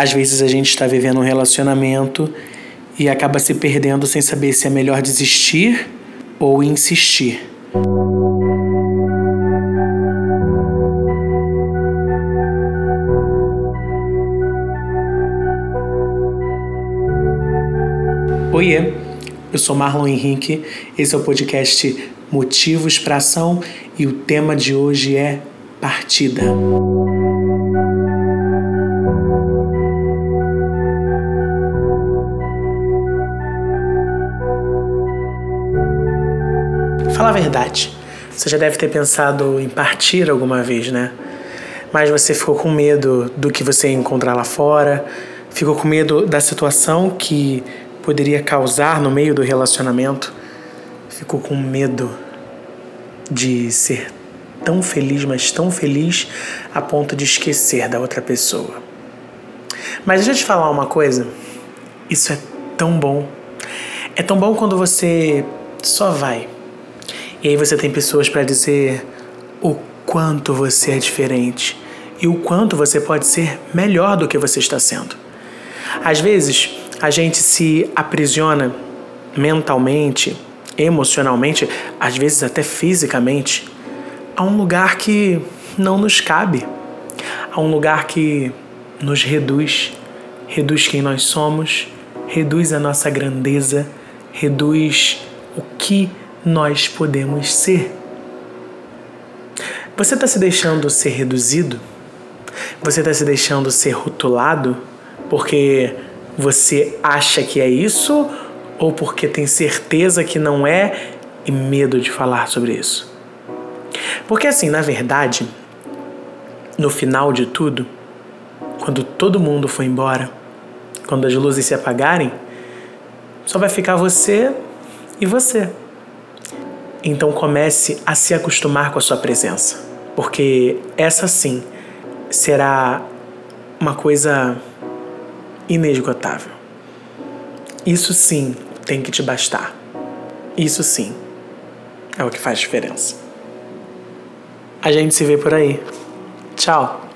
Às vezes a gente está vivendo um relacionamento e acaba se perdendo sem saber se é melhor desistir ou insistir. Oiê, eu sou Marlon Henrique, esse é o podcast Motivos para Ação e o tema de hoje é partida. Fala a verdade. Você já deve ter pensado em partir alguma vez, né? Mas você ficou com medo do que você ia encontrar lá fora, ficou com medo da situação que poderia causar no meio do relacionamento, ficou com medo de ser tão feliz, mas tão feliz a ponto de esquecer da outra pessoa. Mas deixa eu te falar uma coisa, isso é tão bom. É tão bom quando você só vai e aí você tem pessoas para dizer o quanto você é diferente e o quanto você pode ser melhor do que você está sendo. Às vezes, a gente se aprisiona mentalmente, emocionalmente, às vezes até fisicamente, a um lugar que não nos cabe, a um lugar que nos reduz, reduz quem nós somos, reduz a nossa grandeza, reduz o que nós podemos ser. Você está se deixando ser reduzido? Você está se deixando ser rotulado porque você acha que é isso ou porque tem certeza que não é e medo de falar sobre isso? Porque assim, na verdade, no final de tudo, quando todo mundo for embora, quando as luzes se apagarem, só vai ficar você e você. Então comece a se acostumar com a sua presença, porque essa sim será uma coisa inesgotável. Isso sim tem que te bastar. Isso sim é o que faz diferença. A gente se vê por aí. Tchau!